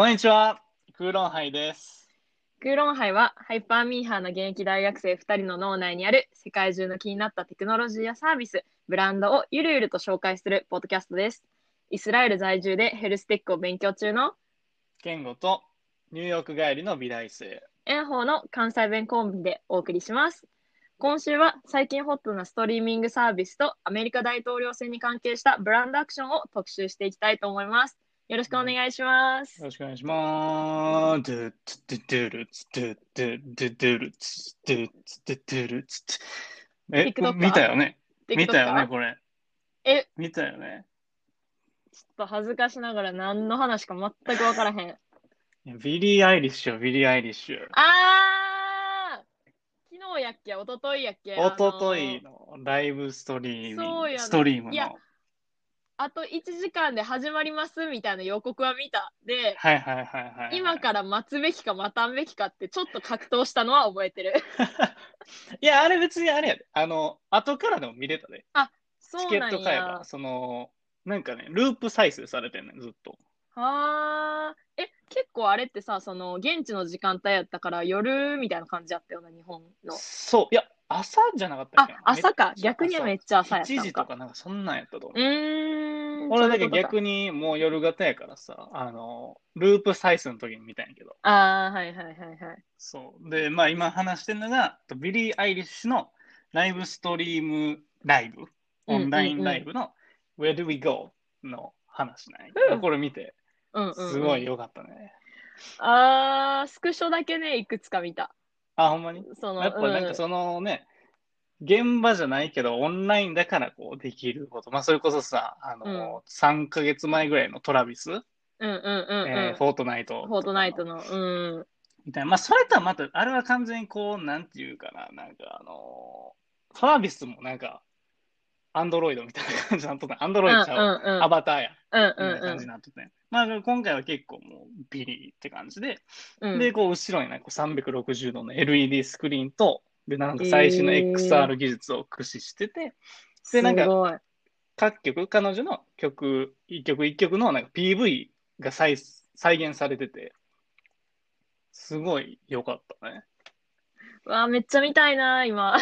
こんにちは、クーロンハイです。クーロンハイはハイパーミーハーの現役大学生2人の脳内にある世界中の気になったテクノロジーやサービス、ブランドをゆるゆると紹介するポッドキャストです。イスラエル在住でヘルステックを勉強中のケンゴとニューヨーク帰りの美大生。炎鵬の関西弁コンビでお送りします。今週は最近ホットなストリーミングサービスとアメリカ大統領選に関係したブランドアクションを特集していきたいと思います。よろしくお願いしますよ。ろしくお願いします。ドゥッツドゥドゥルツドゥドゥドゥドゥルツドゥツドゥドゥルツえ？見たよね見たよねこれ。え、見たよねちょっと恥ずかしながら何の話か全く分からへん。ビリー・アイリッシュよ、ビリー・アイリッシュ。あー昨日やっけ？一昨日やっけ？おととあいののライブストリーミング、そうやねストリームの。あと1時間で始まりますみたいな予告は見た。で、はいはいはいはい。今から待つべきか待たんべきかってちょっと格闘したのは覚えてる。いや、あれ別にあれやで。あの、後からでも見れたで。チケそうなんやット買えば、。その、なんかね、ループ再生されてんねん、ずっと。はーえ、結構あれってさ、その現地の時間帯やったから夜みたいな感じやったような、日本の。そう、いや、朝じゃなかったっあけな、朝か。め逆にはめっちゃ朝やった7んか。時とかなんかそんなんやったと思うう。ーん。俺だけ逆にもう夜型やからさ、あの、ループ再生の時に見たんやけど。あー、はいはいはいはい。そう。で、まあ今話してるのが、ビリー・アイリッシュのライブストリームライブ、オンラインライブの Where Do We Go の話なんやけど、うんこれ見て、うんうんうん、すごい良かったね。あー、スクショだけね、いくつか見た。あ、ほんまに？その、やっぱなんかそのね、現場じゃないけど、オンラインだからこうできること。まあ、それこそさ、あの、3ヶ月前ぐらいのトラビス、うんうんうんうん。えーフォートナイト。フォートナイトの。うん。みたいな。まあ、それとはまた、あれは完全にこう、なんていうかな、なんかあのトラビスもなんか、アンドロイドみたいな感じになっとった。アンドロイドちゃうわ、うんうんうんアバターや。うんみたいな感じになっとったんやまあ、今回は結構もうビリーって感じで、うん。で、こう、後ろにね、こう360度の LED スクリーンと、で、なんか最新の XR 技術を駆使してて、でなんか。各曲、彼女の曲、一曲一曲のなんか PV が再再現されてて、すごい良かったね。うわ、めっちゃ見たいな、今。うん、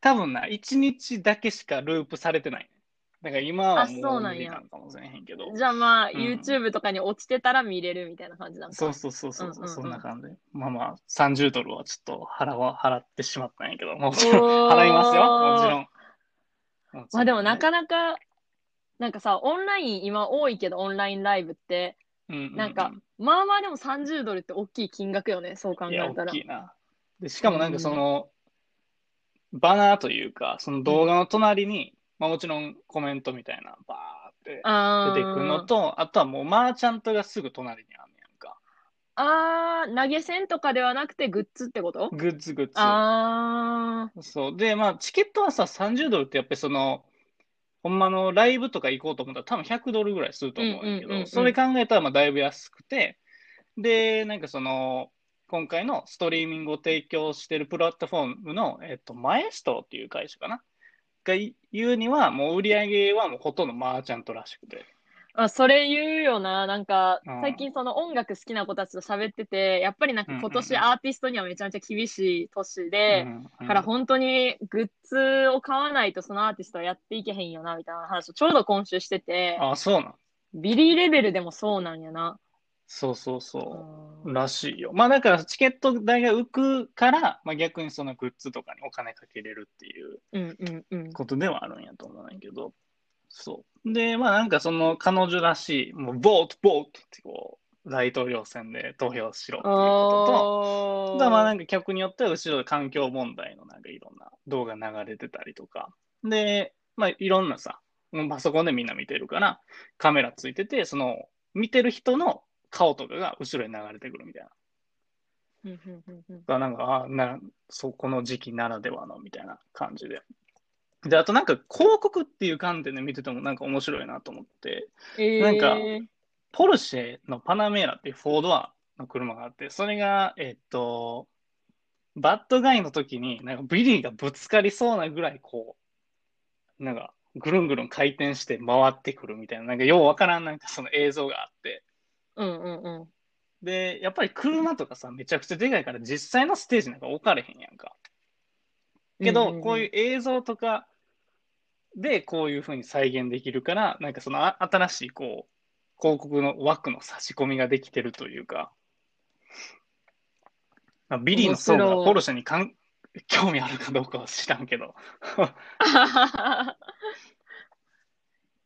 多分な、一日だけしかループされてない。だから今はあそうもうなんや無理なのかもしれへんけど。じゃあまあ、うん YouTube とかに落ちてたら見れるみたいな感じなんか。そうそうそうそう、うんうんうんそんな感じ。まあまあ、30ドルはちょっと払わ払ってしまったんやけど、もちろん払いますよ、もちろん。もちろんねまあでもなかなか、なんかさ、オンライン今多いけど、オンラインライブって、うんうんうんなんか、まあまあでも30ドルって大きい金額よね、そう考いや、大えたら。きいな。で、しかもなんかその、バナーというか、その動画の隣に、まあもちろんコメントみたいな、バーって出てくるのと、あとはもうマーチャントがすぐ隣にあんねやんか。あー、投げ銭とかではなくてグッズってこと？グッズグッズ。あそう。で、まあ、チケットはさ、30ドルってやっぱりその、ほんまのライブとか行こうと思ったら多分100ドルぐらいすると思うんだけど、それ考えたらまあだいぶ安くて、で、なんかその、今回のストリーミングを提供してるプラットフォームの、えっと、マエストロっていう会社かなが言うには、もう売り上げはもうほとんどマーチャントらしくて。ーあ、それ言うよな。なんかうん、最近その音楽好きな子たちと喋ってて、やっぱりなんか今年アーティストにはめちゃめちゃ厳しい年で、うんうんから本当にグッズを買わないとそのアーティストはやっていけへんよな、みたいな話をちょうど今週してて、あ、そうなん。ビリーレベルでもそうなんやな。そうそうそう。うんらしいよ。まあだからチケット代が浮くから、まあ逆にそのグッズとかにお金かけれるっていう。ことではあるんやと思うんやけど、そう。で、まあなんかその彼女らしい、もうボート、ボートってこう、大統領選で投票しろっていうことと、おあとはまあなーんか曲によっては後ろで環境問題のなんかいろんな動画流れてたりとか、で、まあいろんなさ、パソコンでみんな見てるから、カメラついてて、その見てる人の顔とかが後ろに流れてくるみたいな。うんうんうんうんがなんか、あな、そう、この時期ならではのみたいな感じで。で、あとなんか広告っていう観点で見ててもなんか面白いなと思って、えなんかーポルシェのパナメーラっていうフォードアの車があって、それが、えっと、 Bad Guy の時に、なんかビリーがぶつかりそうなぐらいこう、なんかぐるんぐるん回転して回ってくるみたいな、なんかようわからんなんかその映像があって、うんうんうん。で、やっぱり車とかさ、めちゃくちゃでかいから実際のステージなんか置かれへんやんか。けど、こういう映像とかでこういうふうに再現できるから、なんかそのあ新しいこう、広告の枠の差し込みができてるというか、まあ、ビリーの層が面白いポルシェにかん興味あるかどうかは知らんけど。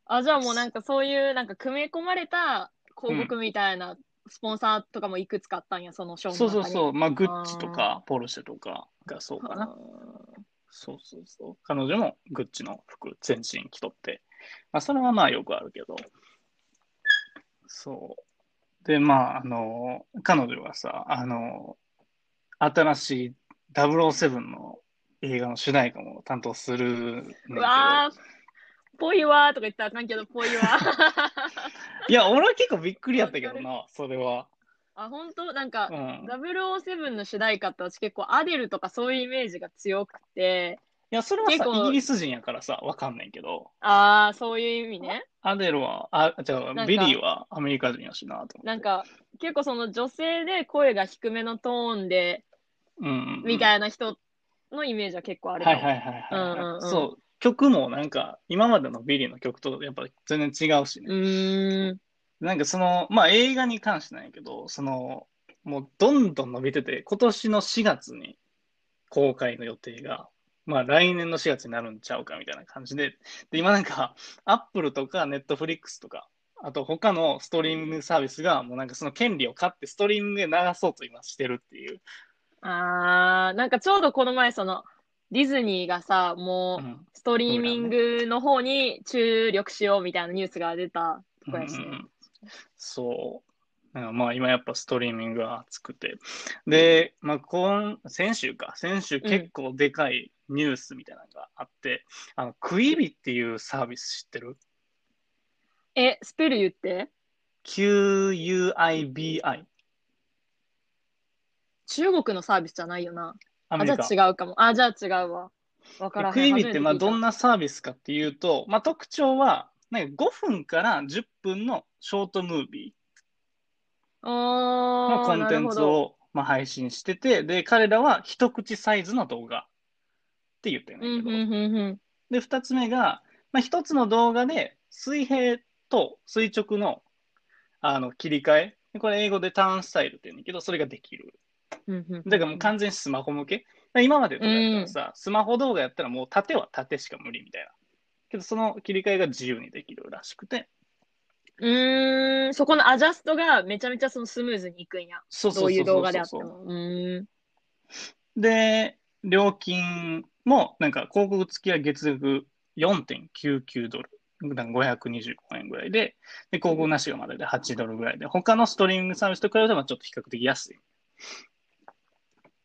あ、じゃあもうなんかそういうなんか組み込まれた広告みたいなスポンサーとかもいくつかあったんや、そのショーの中に。そうそうそう、まあ、グッチとかポルシェとかがそうかな。はそうそうそう。彼女もグッチの服全身着とって。まあ、それはまあよくあるけど。そう。で、まあ、あの、彼女はさ、あの、新しい007の映画の主題歌も担当するうわー、ぽいわーとか言ったらあかんけど、ぽいわー。いや、俺は結構びっくりやったけどな、それは。あ、本当？なんかう、ん。い007の主題歌って私結構アデルとかそういうイメージが強くて、や、それはさ、イギリス人やからさ、わかんないけど、ああ、そういう意味ね。アデルは、あ、じゃあ、ビリーはアメリカ人やしなと。なんか、結構その女性で声が低めのトーンで、うん、みたいな人のイメージは結構あるかも。はいはいはいはい、うんうんうんそう、曲もなんか、今までのビリーの曲とやっぱり全然違うしうね。ーん。なんかその、まあ映画に関してなんやけど、その、もうどんどん伸びてて、今年の4月に公開の予定が、まあ来年の4月になるんちゃうかみたいな感じで、で、今なんか、アップルとかネットフリックスとか、あと他のストリーミングサービスが、もうなんかその権利を買ってストリーミングで流そうと今してるっていう。ああ、なんかちょうどこの前その、ディズニーがさ、もう、うんストリーミングの方に注力しようみたいなニュースが出たとこやしね。うんそう。なんかまあ今やっぱストリーミングが熱くて。で、まあ今、先週か。先週結構でかいニュースみたいなのがあって、あの、クイビっていうサービス知ってる？え、スペル言って？?QUIBI。中国のサービスじゃないよな。あ、じゃアメリカ。あ違うかも。あ、じゃあ違うわ。わから。クイビってまあどんな。なサービスかっていうと、まあ特徴は、なんか5分から10分のショートムービーのコンテンツをまあ配信してて、で、彼らは一口サイズの動画って言ってるんだけど、うんうんうんうん。で、二つ目が、まあ、一つの動画で水平と垂直のあの切り替え、これ英語でターンスタイルって言うんだけど、それができる。うんうんうんだからもう完全にスマホ向け。今までとかやったらさ、スマホ動画やったらもう縦は縦しか無理みたいな。けどその切り替えが自由にできるらしくて。うーん、そこのアジャストがめちゃめちゃそのスムーズにいくんや。そうどういう動画であってそうも。で、料金もなんか広告付きは月額4.99ドル。なんか525円ぐらいで、で、広告なしがまでで8ドルぐらいで、他のストリーミングサービスと比べてもちょっと比較的安い。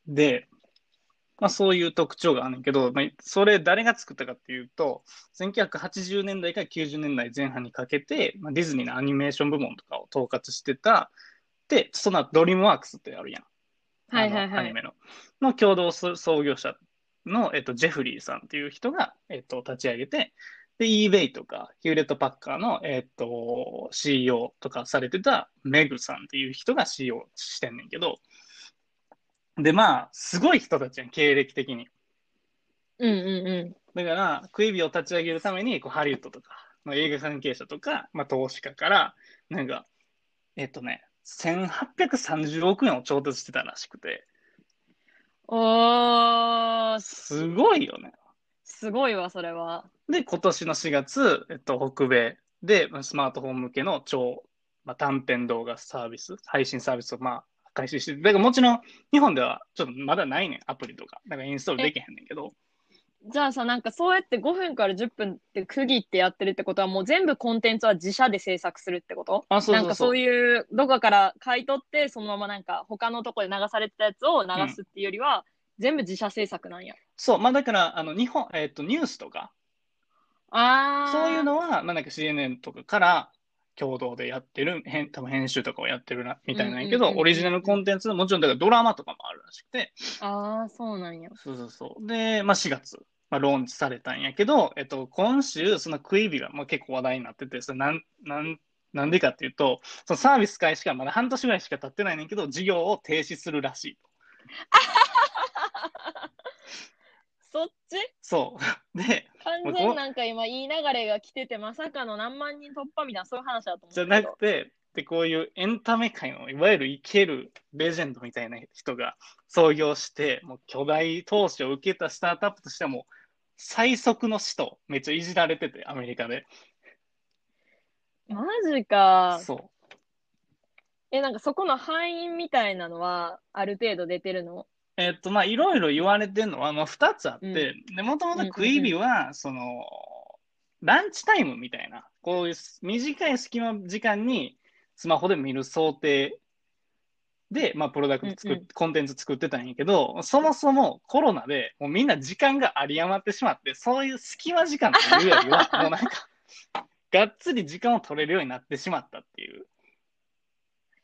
で、まあそういう特徴があるんだけど、まあ、それ誰が作ったかっていうと、1980年代から90年代前半にかけて、まあ、ディズニーのアニメーション部門とかを統括してた、で、その後ドリームワークスってあるやん。はいはいはい。アニメの。の共同創業者の、えっと、ジェフリーさんっていう人が、えっと、立ち上げて、で、eBay とか、ヒューレット・パッカードの、えっと、CEO とかされてたメグさんっていう人が CEO してんねんけど、で、まあ、すごい人たちやん、経歴的に。うんうんうだから、クイビを立ち上げるために、こうハリウッドとか、の映画関係者とか、まあ、投資家から、なんか、えっとね、1830億円を調達してたらしくて、ん。おー、すごいよね。すごいわ、それは。で、今年の4月、えっと、北米でまあスマートフォン向けの超、まあ、短編動画サービス、配信サービスをまあ開始して、だからもちろん日本ではちょっとまだないねん、アプリとか。だからインストールできへんねんけど。じゃあさ、なんかそうやって5分から10分って区切ってやってるってことは、もう全部コンテンツは自社で制作するってこと？あ、そうそうそう。なんかそういう、どこかから買い取って、そのままなんか他のとこで流されてたやつを流すっていうよりは、全部自社制作なんや。そう、まあだから、あの、日本、えっと、ニュースとか、あー。そういうのは、まあなんか CNN とかから共同でやってる、編多分編集とかをやってるな、みたいなんやけど、うんうんうんうんオリジナルコンテンツ、もちろんだからドラマとかもあるらしくて、あー、そうなんや。そうそうそう。で、まあ4月、まあ、ローンチされたんやけど、えっと、今週、そのクイビが、まあ、結構話題になってて、それなん、なんなんでかっていうと、そのサービス開始からまだ半年ぐらいしか経ってないねんけど、事業を停止するらしいと。そっち？そう。で、完全なんか今いい流れが来てて、まさかの何万人突破みたいなそういう話だと思うじゃなくて、で、こういうエンタメ界のいわゆる生けるレジェンドみたいな人が創業して、もう巨大投資を受けたスタートアップとしてはもう最速の死とめっちゃいじられてて、アメリカで。マジか。そえ、なんかそこの敗因みたいなのはある程度出てるの？う。えっと、まあ、いろいろ言われてるのは、まあ、2つあって、うんで、もともとクイビは、その、ランチタイムみたいな、こういう短い隙間時間にスマホで見る想定で、まあ、プロダクト作っ、うんうんコンテンツ作ってたんやけど、そもそもコロナでもうみんな時間が有り余ってしまって、そういう隙間時間というよりは、もうなんか、がっつり時間を取れるようになってしまったっていう。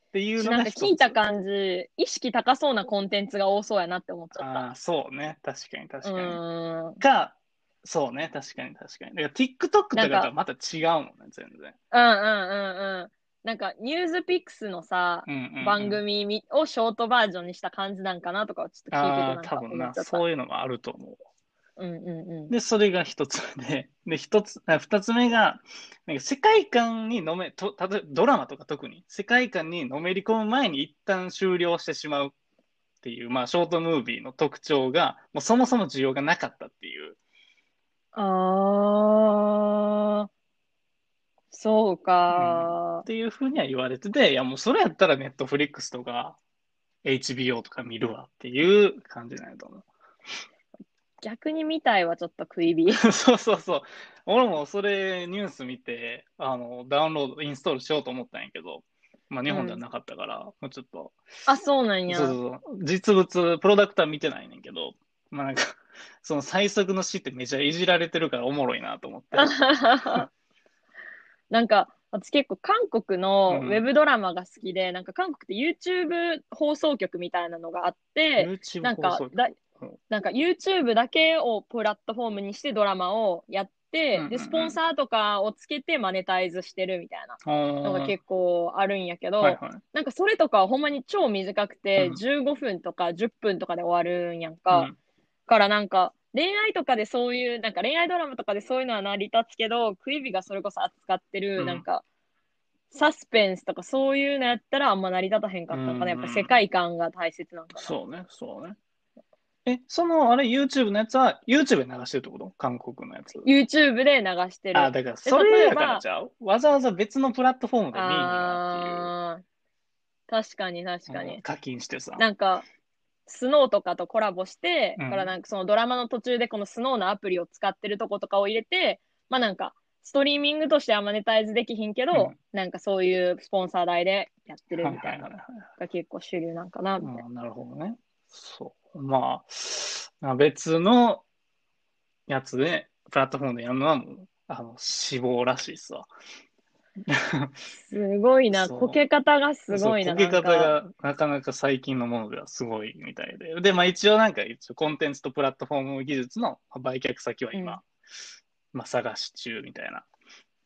っていうのがなんか聞いた感じ、意識高そうなコンテンツが多そうやなって思っちゃった。ああ、そうね。確かに確かうに。ーん。か、そうね。確かに確かに。だから TikTok とかとはまた違うもんね、全然。うんうんうんうん。なんか、ニュースピックスのさ、うんうんうん番組みをショートバージョンにした感じなんかなとかはちょっと聞いててなんか多分な、思っちゃった。そういうのがあると思う。うんうんうん。で、それが一つ目で、で、一つ、あ二つ目が、なんか世界観にのめ、と、例えばドラマとか特に、世界観にのめり込む前に一旦終了してしまうっていう、まあ、ショートムービーの特徴が、もうそもそも需要がなかったっていう。ああ、そうかっ。ていうふうには言われてて、いやもうそれやったらネットフリックスとか HBO とか見るわっていう感じなんやと思う。逆に見たいわ、ちょっと食い火。そうそうそう。俺もそれニュース見て、あの、ダウンロード、インストールしようと思ったんやけど、まあ日本ではなかったから、もうちょっと、あ、そうなんや。そうそうそう。実物、プロダクター見てないねんけど、まあなんか、その最速の死ってめちゃいじられてるからおもろいなと思って。なんか、私結構韓国のうんウェブドラマが好きで、なんか韓国って YouTube 放送局みたいなのがあって、YouTube なんか放送局？なんか YouTube だけをプラットフォームにしてドラマをやって、うんうんうんで、スポンサーとかをつけてマネタイズしてるみたいなののが結構あるんやけど、はいはい。なんかそれとかはほんまに超短くて、うん15分とか10分とかで終わるんやんか。うんからなんか、恋愛とかでそういう、なんか恋愛ドラマとかでそういうのは成り立つけど、クイビがそれこそ扱ってる、うんなんか、サスペンスとかそういうのやったらあんま成り立たへんかったのかな。やっぱ世界観が大切なんかな。そうね、そうね。え、その、あれ、YouTube のやつは、YouTube で流してるってこと？韓国のやつ。YouTube で流してる。あ、だから、それやからちゃう？わざわざ別のプラットフォームで見になあー確かに確っていう。かに。うん課金してさ。なんか、スノーとかとコラボして、うんからなんかそのドラマの途中でこのスノーのアプリを使ってるとことかを入れて、まあなんか、ストリーミングとしてはマネタイズできひんけど、うんなんかそういうスポンサー代でやってるみたいなのが結構主流なんかな、みたいな。なるほどね。そう。まあ、まあ別のやつで、プラットフォームでやるのはもう、あの、死亡らしいっすわ。すごいな、そうこけ方がすごいな。そうこけ方がなかなか最近のものではすごいみたいで。で、まあ一応なんか一応コンテンツとプラットフォーム技術の売却先は今、うんまあ探し中みたいな、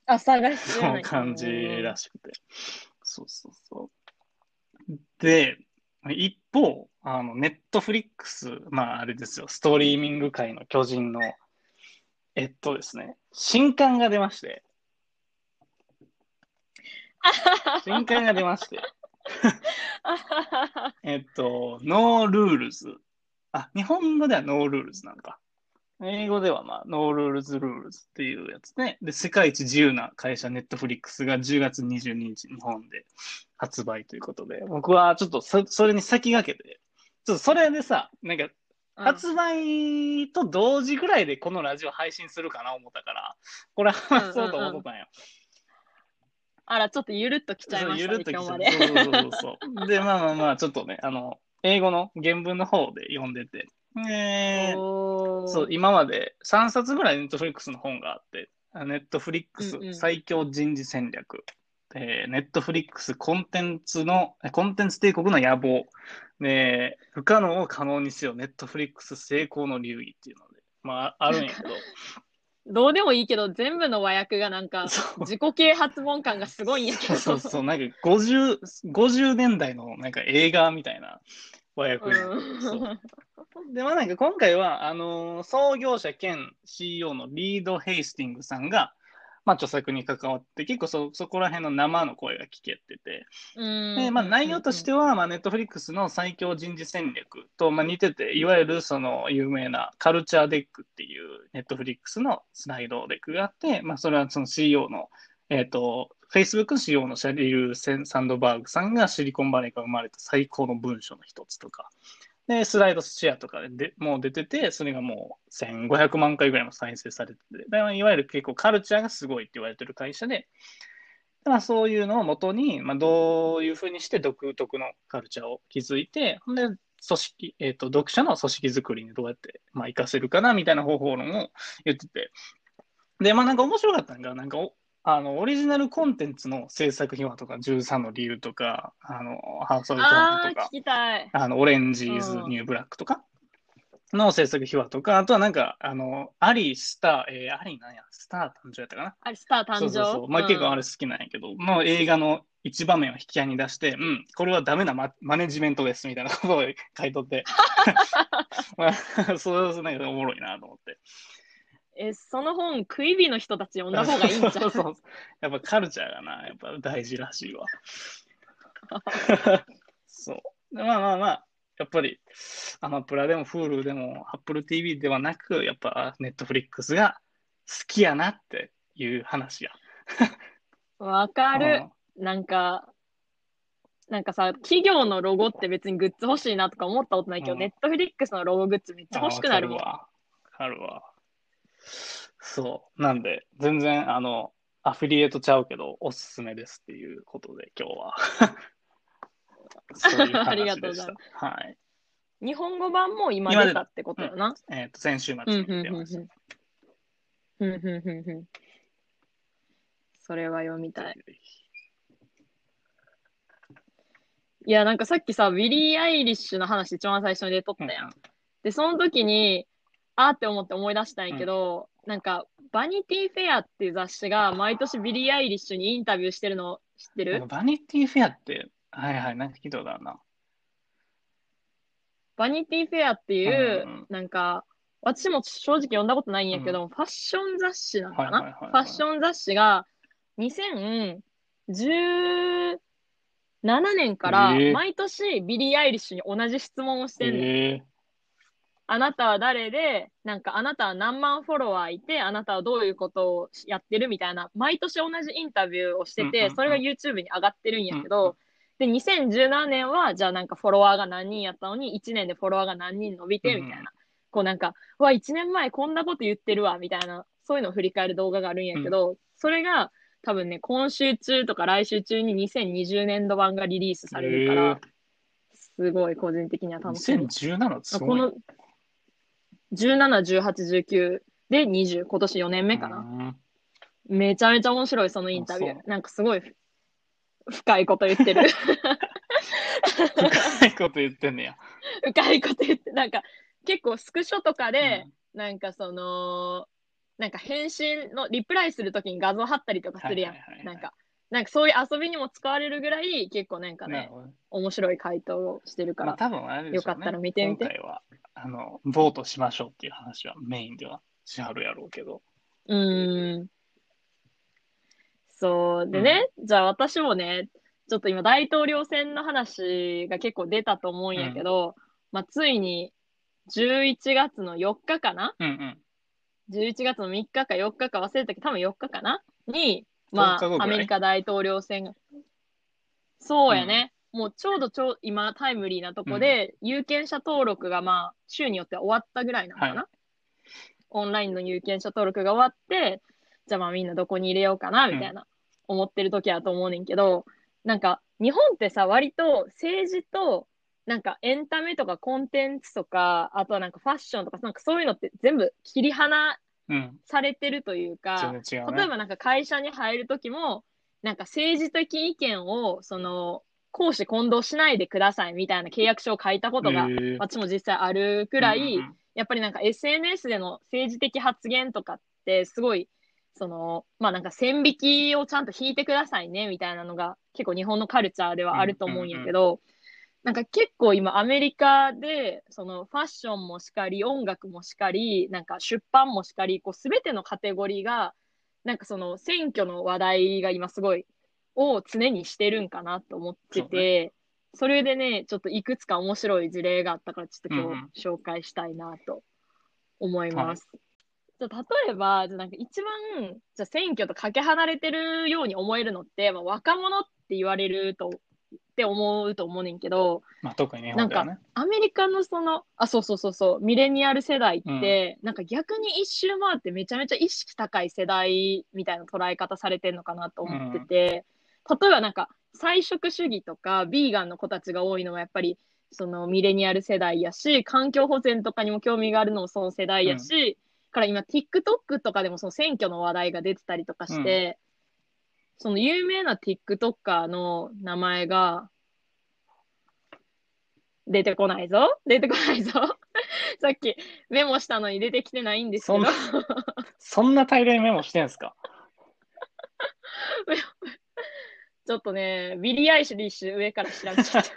あ、探しそてなう感じらしくて。そうそうそう。で、一方、あの、ネットフリックス、まああれですよ、ストリーミング界の巨人の、えっとですね、新刊が出まして、新刊が出まして、えっと、 No Rules。あ、日本語では No Rules なんか。英語ではまあ、 No Rules Rules っていうやつね。で、世界一自由な会社、ネットフリックスが10月22日、日本で発売ということで、僕はちょっとそそれに先駆けて、ちょっとそれでさ、なんか、うん発売と同時ぐらいでこのラジオ配信するかな思ったから、これ話そうと思ったんよ。あら、ちょっとゆるっときちゃいましたね、ゆるっと今日まで。そうそうそうそう。で、まあまあまあ、ちょっとね、あの、英語の原文の方で読んでて、え。そう、今まで3冊ぐらいネットフリックスの本があって、ネットフリックスうんうん。最強人事戦略、えーネットフリックスコンテンツの、えコンテンツ帝国の野望、で、不可能を可能にせよ、ネットフリックス成功の流儀っていうので、まあ、あるんやけど、どうでもいいけど、全部の和訳がなんか、自己啓発本感がすごいんやけど。そうそう、なんか50、50年代のなんか映画みたいな和訳に。で、まあなんか今回は、あのー創業者兼 CEO のリード・ヘイスティングさんが、まあ著作に関わって、結構そ、そこら辺の生の声が聞けてて、うん。で、まあ内容としては、まあネットフリックスの最強人事戦略と、まあ似てて、いわゆるその有名な culture deck っていうネットフリックスの slide deck があって、まあそれはその CEO の、えっ、と、Facebook の CEO のシャリル・センサンドバーグさんがシリコンバレーから生まれた最高の文章の一つとか、で、スライドシェアとかでもう出てて、それがもう1500万回ぐらいも再生されてて、いわゆる結構カルチャーがすごいって言われてる会社で、まあ、そういうのをもとに、まあ、どういうふうにして独特のカルチャーを築いて、で、組織、えっ、と、読者の組織作りにどうやって、まあ、活かせるかな、みたいな方法論を言ってて。で、まあ、なんか面白かったのが、なんか、あの、オリジナルコンテンツの制作秘話とか、13の理由とか、あの、ハウス・オブ・トランプとかあの、オレンジーズ・うんニュー・ブラックとかの制作秘話とか、あとはなんか、あの、アリー・スター、えー、アリーなんや、スター誕生やったかな？あれ、スター誕生？そうそうそう。まあ、結構あれ好きなんやけど、の映画の一場面を引き合いに出して、うん、これはダメなママネジメントですみたいなことを書いとって、まあ、そういうなんかおもろいなと思って。え、その本、食い火の人たち読んだ方がいいんじゃん。そうそうやっぱカルチャーがな、やっぱ大事らしいわ。そう。でまあまあまあ、やっぱり、アマプラでも Hulu でも Apple TV ではなく、やっぱ Netflix が好きやなっていう話や。わかる。なんか、なんかさ、企業のロゴって別にグッズ欲しいなとか思ったことないけど、うんネットフリックスのロゴグッズめっちゃ欲しくなるもん。あわかるわ。そう。なんで、全然、あの、アフィリエイトちゃうけど、おすすめですっていうことで、今日は。そういう話ありがとうごでしざいた。はい。日本語版も今今出出たってことよな。えっ、と、先週末うん、に出ました。うん。うん、うん、うん、うん。それは読みたい。いや、なんかさっきさ、ビリー・アイリッシュの話一番最初に出とったやん。で、その時に、あーって思って思い出したんやけど、なんか、バニティフェアっていう雑誌が毎年ビリー・アイリッシュにインタビューしてるの知ってる？バニティフェアって、はいはい、なんか聞いたことあるな。バニティフェアっていう、うんうんなんか、私も正直読んだことないんやけど、ファッション雑誌なのかな、はいはいはいはい。ファッション雑誌が2017年からえー。毎年ビリー・アイリッシュに同じ質問をしてんねん。えあなたは誰で、なんかあなたは何万フォロワーいて、あなたはどういうことをやってるみたいな、毎年同じインタビューをしてて、それが YouTube に上がってるんやけど、で、2017年は、じゃあなんかフォロワーが何人やったのに、1年でフォロワーが何人伸びて、みたいな。うんこうなんか、うわ、1年前こんなこと言ってるわ、みたいな、そういうのを振り返る動画があるんやけど、それが多分ね、今週中とか来週中に2020年度版がリリースされるから、すごい個人的にはー、楽しみ。2017ってすごい。この17、18、19で20、今年4年目かな。うんめちゃめちゃ面白い、そのインタビュあー。なんかすごいふ深いこと言ってる。深いこと言ってんねや。深いこと言って、なんか結構スクショとかで、なんかその、なんか返信のリプライするときに画像貼ったりとかするやんなんか、なんかそういう遊びにも使われるぐらい結構なんかね、面白い回答をしてるから。まあ多分あれでしょうね。よかったら見てみて今回は、あの、ボートしましょうっていう話はメインではしはるやろうけど。うーん。そう。でね、じゃあ私もね、ちょっと今大統領選の話が結構出たと思うんやけど、まあついに11月の4日かな？うんうん。11月の3日か4日か忘れたけど、多分4日かな？に、ま10日後ぐらい？あアメリカ大統領選が。そうやね。もうちょうどちょう今タイムリーなとこで、有権者登録がまあ週によっては終わったぐらいなのかな、はオンラインの有権者登録が終わって、じゃあまあみんなどこに入れようかなみたいな、思ってる時やと思うねんけど、なんか日本ってさ、割と政治となんかエンタメとかコンテンツとか、あとはなんかファッションとか、なんかそういうのって全部切り離うん。されてるというか、全然違うね。例えばなんか会社に入るときも、なんか政治的意見を、その、公私混同しないでくださいみたいな契約書を書いたことが、私も実際あるくらい、やっぱりなんか SNS での政治的発言とかっって、すごい、その、まあなんか線引きをちゃんと引いてくださいね、みたいなのが結構日本のカルチャーではあると思うんやけど、なんか結構今アメリカで、そのファッションもしかり、音楽もしかり、なんか出版もしかり、こうすべてのカテゴリーが、なんかその選挙の話題が今すごい、を常にしてるんかなと思ってて、それでね、ちょっといくつか面白い事例があったから、ちょっとうんうん。今日紹介したいなと思います。じゃあ例えば、じゃあなんか一番、じゃあ選挙とかけ離れてるように思えるのって、まあ、若者って言われると、って思うと思うねんけど、まあ、特に日本ではね。アメリカのその、あ、そうそうそうそう、ミレニアル世代って、なんか逆に一周回ってめちゃめちゃ意識高い世代みたいな捉え方されてるのかなと思ってて、例えばなんか菜食主義とかビーガンの子たちが多いのはやっぱりそのミレニアル世代やし、環境保全とかにも興味があるのもその世代やし、から今 TikTok とかでもその選挙の話題が出てたりとかして、その有名な TikToker の名前が出てこないぞ。出てこないぞ。さっきメモしたのに出てきてないんですけど。そんな、そんな大量にメモしてんすか？ちょっとね、ビリー・アイリッシュ上から調べちゃった。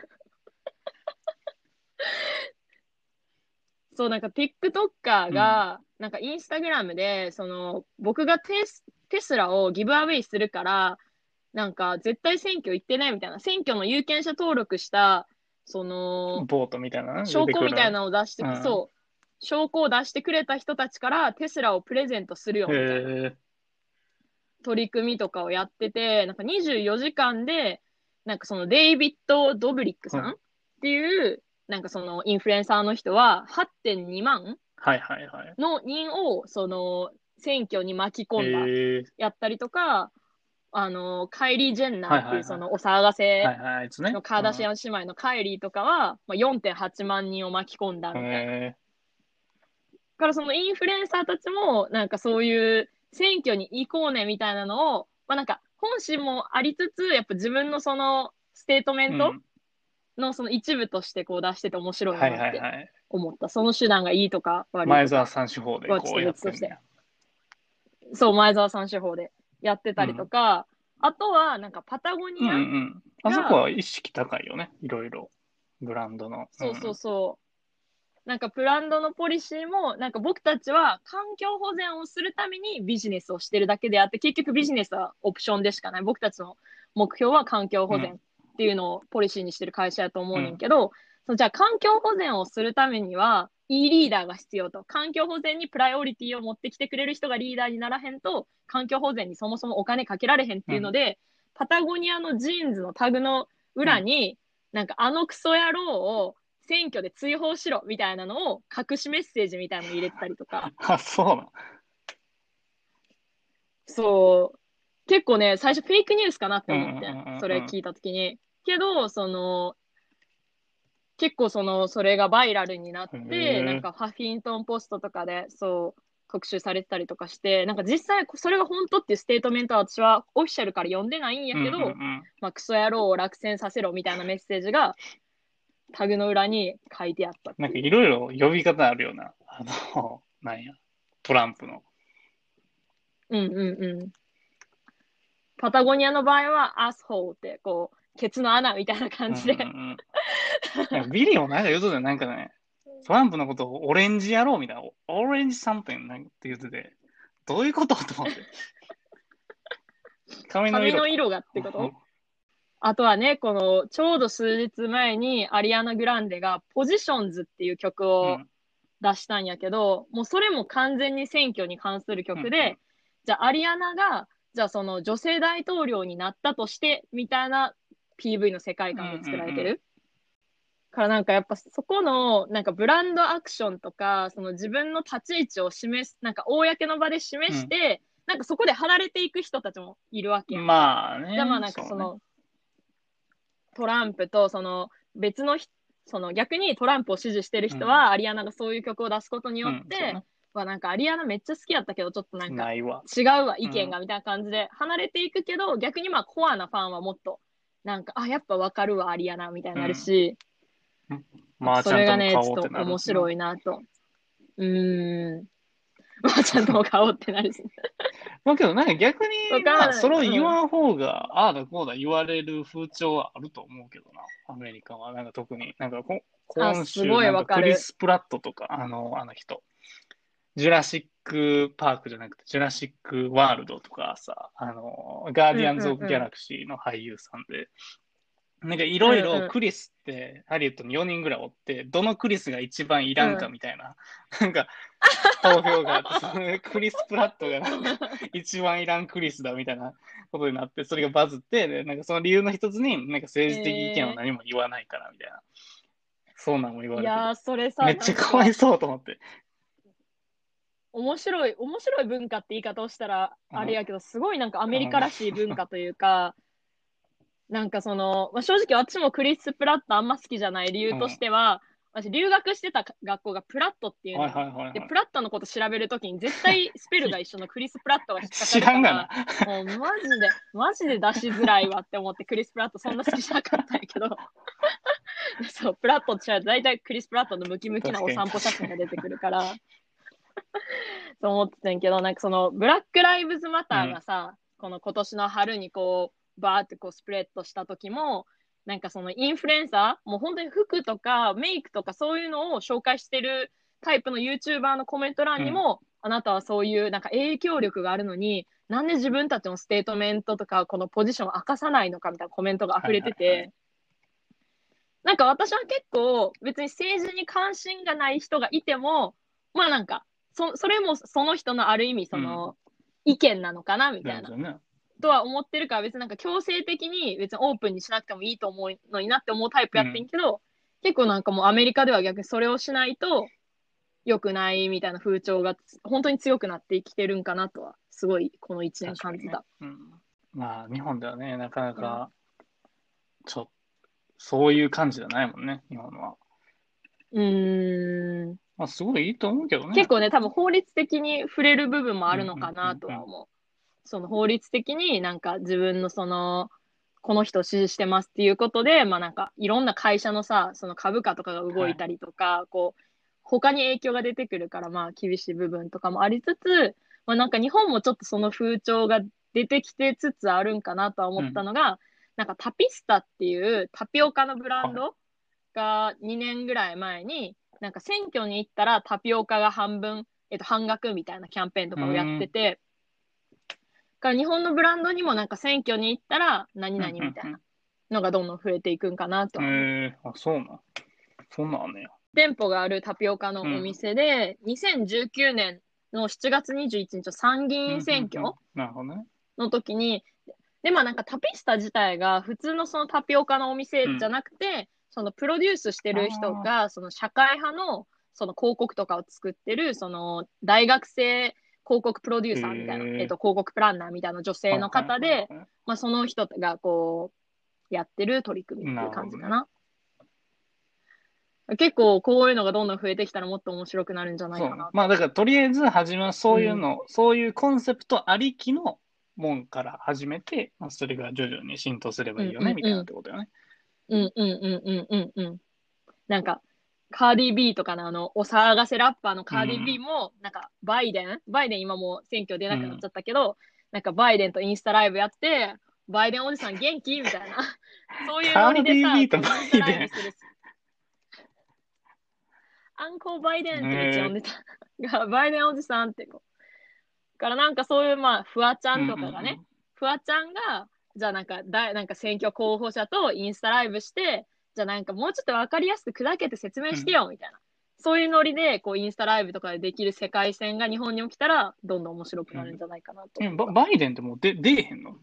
そう、なんか TikToker が、なんかインスタグラムで、その、僕がテステスラを giveaway するから、なんか絶対選挙行ってないみたいな、選挙の有権者登録した、その、ボートみたいなね。証拠みたいな。なのを出して、うんそう、証拠を出してくれた人たちからテスラをプレゼントするよみたいな。取り組みとかをやってて、なんか24時間で、なんかそのデイビッド・ドブリックさんうんっていう、なんかそのインフルエンサーの人は8.2万はいはいはい。の人をその選挙に巻き込んだ。やったりとか、あの、カイリー・ジェンナーってはいうそのお騒がせ。のカーダシアン姉妹のカイリーとかは、まあ、4.8万人を巻き込んだみたいな。へだからそのインフルエンサーたちも、なんかそういう選挙に行こうねみたいなのを、まあなんか本心もありつつ、やっぱ自分のそのステートメえ。ントうんのその一部としてこう出してて面白いはいなって。思った。その手段がいいとか悪い前とか。澤さん手法でこうやって。そう、前澤さん手法でやってたりとか、あとはなんかパタゴうんニア、うんうん。あそこは意識高いよね。いろいろ。ブランドの。そうそうそう。なんかブランドのポリシーも、なんか僕たちは環境保全をするためにビジネスをしてるだけであって、結局ビジネスはオプションでしかない。僕たちの目標は環境保全っていうのをポリシーにしてる会社やと思うねんけど、そのじゃあ環境保全をするためには、いいリーダーが必要と。環境保全にプライオリティを持ってきてくれる人がリーダーにならへんと、環境保全にそもそもお金かけられへんっていうので、パタゴニアのジーンズのタグの裏に、なんかあのクソ野郎を選挙で追放しろみたいなのを隠しメッセージみたいなの入れてたりとか、あ、そうなん。そう、結構ね、最初フェイクニュースかなって思ってうんうんうんうんん、それ聞いたときに。けど、その、結構その、それがバイラルになって、ー。なんかハフィントンポストとかで、そう、特集されてたりとかして、なんか実際それが本当っていうステートメントは私はオフィシャルから読んでないんやけど、うんうんうん。まあ、クソ野郎を落選させろみたいなメッセージがタグの裏に書いてあったっなんかいろいろ呼び方あるような。あの、なんや。トランプの。うんうんうん。パタゴニアの場合は、 asshole って、こう、ケツの穴みたいな感じで、うんうんうんビリーもなんか言うとったよなんかね、トランプのことをオレンジ野郎みたいな、オレンジサンペンなんて言ってて、どういうこと？と思って。髪の色。髪の色がってこと、うんあとはね、この、ちょうど数日前にアリアナ・グランデがポジションズっていう曲うをん。出したんやけど、もうそれも完全に選挙に関する曲で、うんうん。じゃあアリアナが、じゃあその女性大統領になったとして、みたいな PV の世界観で作られてる。うんうんからなんかやっぱそこのなんかブランドアクションとか、その自分の立ち位置を示す、なんか公の場で示して、なんかそこで貼られていく人たちもいるわけやん。まあね。じゃあまあなんかその、トランプとその別のひその逆にトランプを支持してる人は、アリアナがそういう曲を出すことによって、うんはなんかアリアナめっちゃ好きやったけど、ちょっとなんか。違うわ、意見がみたいな感じで離れていくけど、逆にまあコアなファンはもっと、なんか、あ、やっぱわかるわ、アリアナみたいになるし、まあ、ちゃんとそれがね、ちょっと。面白いなと。うーん。まあちゃんと顔ってなるし。まあけど、なんか逆に、まあ、それを言わん方が、ああだこうだ言われる風潮はあると思うけどな、アメリカは。なんか特に、なんかこ今週、すごいなんわかる。クリス・プラットとか、あの、あの人、ジュラシック・パークじゃなくて、ジュラシック・ワールドとかさ、あの、ガーディアンズ・オブ・ギャラクシーの俳優さんで、なんかいろいうんうんろクリスってハリウッドに4人ぐらいおって、どのクリスが一番いらんかみたいな、なんか投票があって、そのクリス・プラットがなんか 一番いらんクリスだみたいなことになって、それがバズって、でなんかその理由の一つに、なんか政治的意見を何も言わないからみたいな。そうなんも言われていやー、それさ、めっちゃかわいそうと思って。面白い、面白い文化って言い方をしたらうんあれやけど、すごいなんかアメリカらしい文化というか、なんかその、まあ、正直私もクリス・プラットあんま好きじゃない理由としては、私留学してた学校がプラットっていうの、はいはいはい、はい。で、プラットのこと調べるときに絶対スペルが一緒のクリス・プラットが引っかか知るから。もうマジで、マジで出しづらいわって思って、クリス・プラットそんな好きじゃなかったんやけど、そう、プラットって大体クリス・プラットのムキムキなお散歩写真が出てくるから、そう思ってたんやけど、なんかその、ブラック・ライブズ・マターがさ、この今年の春にこう、バーってこうスプレッドした時も、なんかそのインフルエンサー、もう本当に服とかメイクとかそういうのを紹介してるタイプの YouTuber のコメント欄にも、あなたはそういうなんか影響力があるのに、なんで自分たちのステートメントとか、このポジションを明かさないのかみたいなコメントが溢れてて、はいはいはい。なんか私は結構別に政治に関心がない人がいても、まあなんか、そそれもその人のある意味その意見なのかなみたいな。とは思ってるから別になんか強制的に別にオープンにしなくてもいいと思うのになって思うタイプやってんけど、結構なんかもうアメリカでは逆にそれをしないと良くないみたいな風潮がつ本当に強くなってきてるんかなとはすごいこの1年感じた。うん、まあ、日本ではね、なかなか、ちょっと、そういう感じじゃないもんね、日本は。うーん。まあ、すごいいいと思うけどね。結構ね、多分法律的に触れる部分もあるのかなとは思う。その法律的になんか自分のその、この人を支持してますっていうことで、まあなんかいろんな会社のさ、その株価とかが動いたりとか、こう、他に影響が出てくるからまあ厳しい部分とかもありつつ、まあなんか日本もちょっとその風潮が出てきてつつあるんかなとは思ったのが、なんかタピスタっていうタピオカのブランドが2年ぐらい前に、なんか選挙に行ったらタピオカが半分、えっと、半額みたいなキャンペーンとかをやってて、だから日本のブランドにもなんか選挙に行ったら何々みたいなのがどんどん増えていくんかなと。えー、あ、そうなん。そんなんあんねや。店舗があるタピオカのお店で、2019年の7月21日の参議院選挙うんうんうんなるほどね。の時に、で、まあなんかタピスタ自体が普通のそのタピオカのお店じゃなくて、そのプロデュースしてる人が、その社会派のその広告とかを作ってる、その大学生広告プロデューサーみたいな、えっと、広告プランナーみたいな女性の方で、まあその人がこう、やってる取り組みっていう感じかな。結構こういうのがどんどん増えてきたらもっと面白くなるんじゃないかな。まあだからとりあえず始めはそういうの、そういうコンセプトありきのもんから始めて、まあ、それが徐々に浸透すればいいよね、うんうんうんみたいなってことよね。うんうんうんうんうんうん。なんか、カーディビーとかのあの、お騒がせラッパーのカーディビーも、なんか、バイデン、バイデン今もう選挙出なくなっちゃったけど、なんかバイデンとインスタライブやって、バイデンおじさん元気？みたいな。そういうノリでさ、イデンインスタライブするアンコーバイデンってめっちゃ呼んでた。が、バイデンおじさんってこう。だからなんかそういう、まあ、フワちゃんとかがね、フワちゃんが、じゃあなんかだ、なんか選挙候補者とインスタライブして、じゃあなんかもうちょっとわかりやすく砕けて説明してよ、みたいな。そういうノリで、こう、インスタライブとかでできる世界線が日本に起きたら、どんどん面白くなるんじゃないかなと。えババイデンってもう出出えへんの？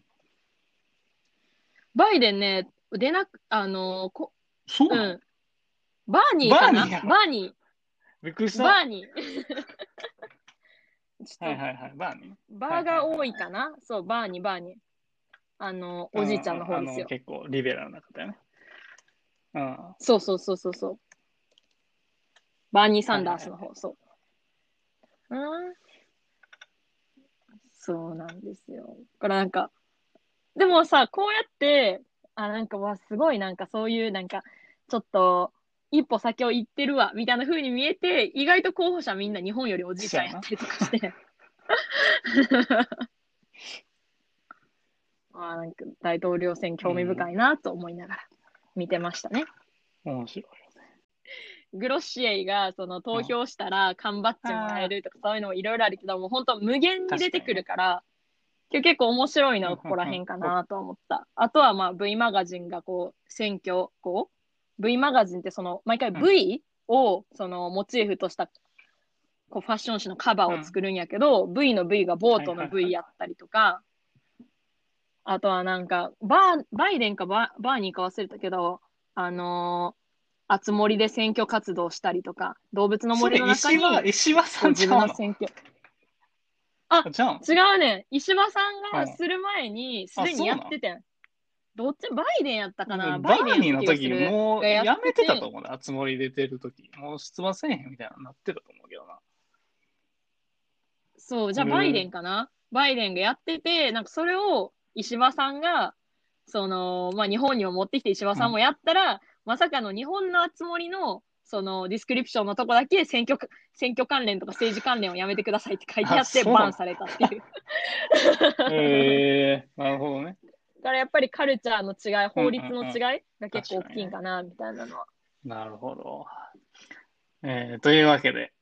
バイデンね、出なく、あのこうそうなの、ん。バーニーかな？バーニーやバーニー。びっくりした。バはいーニー。ちょっとはいはい。バーニー。バーが多いかな？そう、バーニー、バーニー。あの、おじいちゃんの方ですよ。結構リベラルな方やね。うん。そうそうそうそうそう。バーニー・サンダースの方、そう。うん。そうなんですよ。だからなんか、でもさ、こうやって、あ、なんかわ、すごいなんかそういうなんか、ちょっと、一歩先を行ってるわ、みたいな風に見えて、意外と候補者みんな日本よりおじいちゃんやったりとかして。まあなんか大統領選興味深いなと思いながら見てましたね。面白い。グロッシエイがその投票したら缶バッジもらえるとかそういうのもいろいろあるけど、もう本当無限に出てくるから、今日結構面白いのここら辺かなと思った。あとはまあ V マガジンがこう選挙こう V マガジンってその毎回 V をそのモチーフとしたこうファッション誌のカバーを作るんやけど、V の V がボートの V やったりとか、あとはなんかバーバイデンかババーニーか忘れたけど、あのー、あつ森で選挙活動したりとか、動物の森の中石破、に石破さん自ちゃうの分の選挙。あじゃん。違うねん。石破さんうんがする前に、すあでにやっててん。どっちバイデンやったかな？バイデンやった気がするもうがやめてたとう。思うね。あつ森出てる時。もう出馬せえへんみたいなのなってたと思うけどな。そう、じゃあうんバイデンかな？バイデンがやってて、なんかそれを石破さんが、その、まあ日本にも持ってきて石破さんもやったら、まさかの日本のあつ森の、その description のとこだけ選挙か、選挙関連とか政治関連をやめてくださいって書いてあって、バンされたっていう。へえー、なるほどね。だからやっぱりカルチャーの違い、法律のうんうんうん違いが結構大きいんかな、みたいなのは。なるほど。えーというわけで、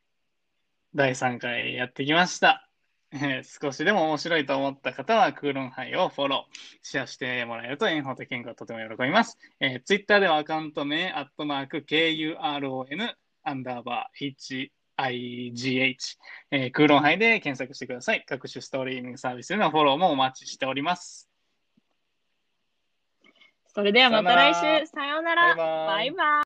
第3回やってきました。え ー少しでも面白いと思った方は、クーロンハイをフォロー、シェアしてもらえると、エンホテ健康はとても喜びます。えー、ツイッターではアカウント名、アットマーク、KURON、アンダーバー、HIGH、えークーロンハイで検索してください。各種ストリーミングサービスでのフォローもお待ちしております。それではまた来週、さようなら。バイバイバイバイ。